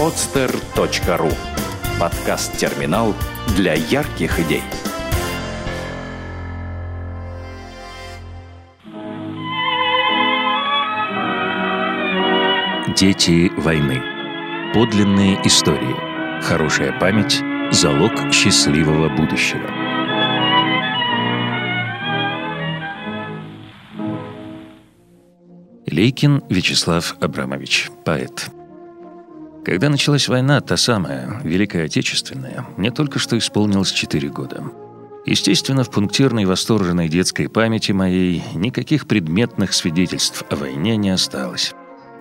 podster.ru Подкаст-терминал для ярких идей. Дети войны. Подлинные истории. Хорошая память – залог счастливого будущего. Лейкин Вячеслав Абрамович, поэт. Когда началась война, та самая, Великая Отечественная, мне только что исполнилось 4 года. Естественно, в пунктирной восторженной детской памяти моей никаких предметных свидетельств о войне не осталось.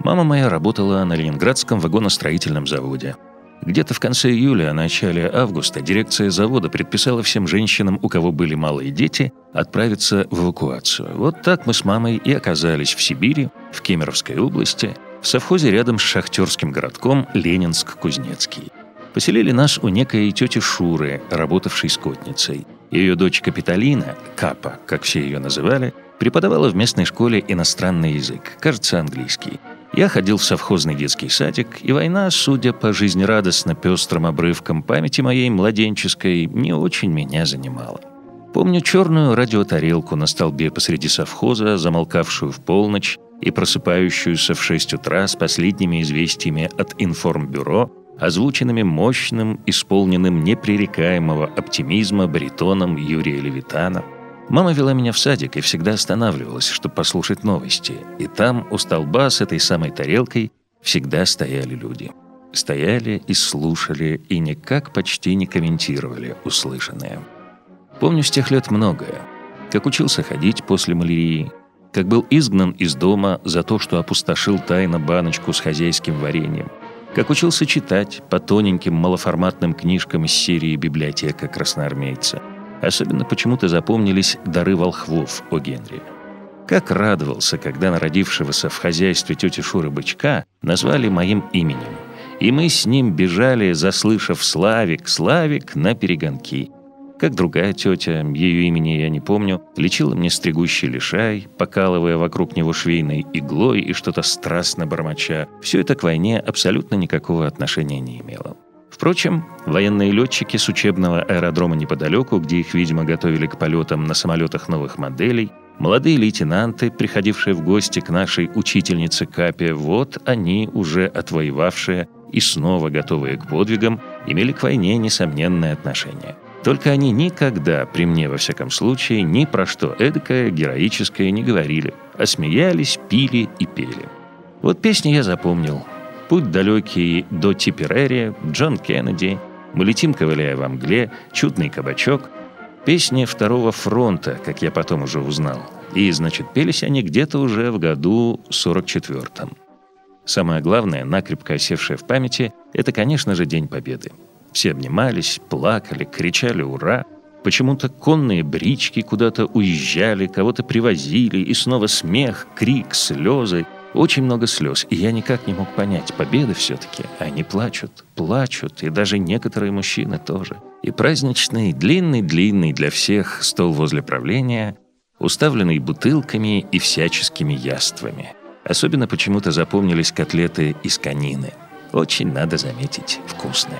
Мама моя работала на Ленинградском вагоностроительном заводе. Где-то в конце июля, начале августа дирекция завода предписала всем женщинам, у кого были малые дети, отправиться в эвакуацию. Вот так мы с мамой и оказались в Сибири, в Кемеровской области, в совхозе рядом с шахтерским городком Ленинск-Кузнецкий. Поселили нас у некой тети Шуры, работавшей скотницей. Ее дочь Капитолина, Капа, как все ее называли, преподавала в местной школе иностранный язык, кажется, английский. Я ходил в совхозный детский садик, и война, судя по жизнерадостно пестрым обрывкам памяти моей младенческой, не очень меня занимала. Помню черную радиотарелку на столбе посреди совхоза, замолкавшую в полночь и просыпающуюся в 6 утра с последними известиями от информбюро, озвученными мощным, исполненным непререкаемого оптимизма баритоном Юрия Левитана – Мама вела меня в садик и всегда останавливалась, чтобы послушать новости. И там, у столба с этой самой тарелкой, всегда стояли люди. Стояли и слушали, и никак почти не комментировали услышанное. Помню с тех лет многое. Как учился ходить после малярии, как был изгнан из дома за то, что опустошил тайно баночку с хозяйским вареньем, как учился читать по тоненьким малоформатным книжкам из серии «Библиотека красноармейца», Особенно почему-то запомнились дары волхвов о Генри. Как радовался, когда народившегося в хозяйстве тети Шуры бычка назвали моим именем. И мы с ним бежали, заслышав «Славик, Славик» на перегонки. Как другая тетя, ее имени я не помню, лечила мне стригущий лишай, покалывая вокруг него швейной иглой и что-то страстно бормоча. Все это к войне абсолютно никакого отношения не имело. Впрочем, военные летчики с учебного аэродрома неподалеку, где их, видимо, готовили к полетам на самолетах новых моделей, молодые лейтенанты, приходившие в гости к нашей учительнице Капе, вот они, уже отвоевавшие и снова готовые к подвигам, имели к войне несомненное отношение. Только они никогда, при мне во всяком случае, ни про что эдакое, героическое не говорили, а смеялись, пили и пели. Вот песни я запомнил – Путь далекий до Типерери, Джон Кеннеди, мы летим, ковыляя во мгле, чудный кабачок. Песни Второго фронта, как я потом уже узнал. И, значит, пелись они где-то уже в году 44-м. Самое главное, накрепко осевшее в памяти, это, конечно же, День Победы. Все обнимались, плакали, кричали «Ура!», Почему-то конные брички куда-то уезжали, кого-то привозили, и снова смех, крик, слезы — очень много слез, и я никак не мог понять, победы все-таки. Они плачут, плачут, и даже некоторые мужчины тоже. И праздничный, длинный-длинный для всех стол возле правления, уставленный бутылками и всяческими яствами. Особенно почему-то запомнились котлеты из конины. Очень, надо заметить, вкусные.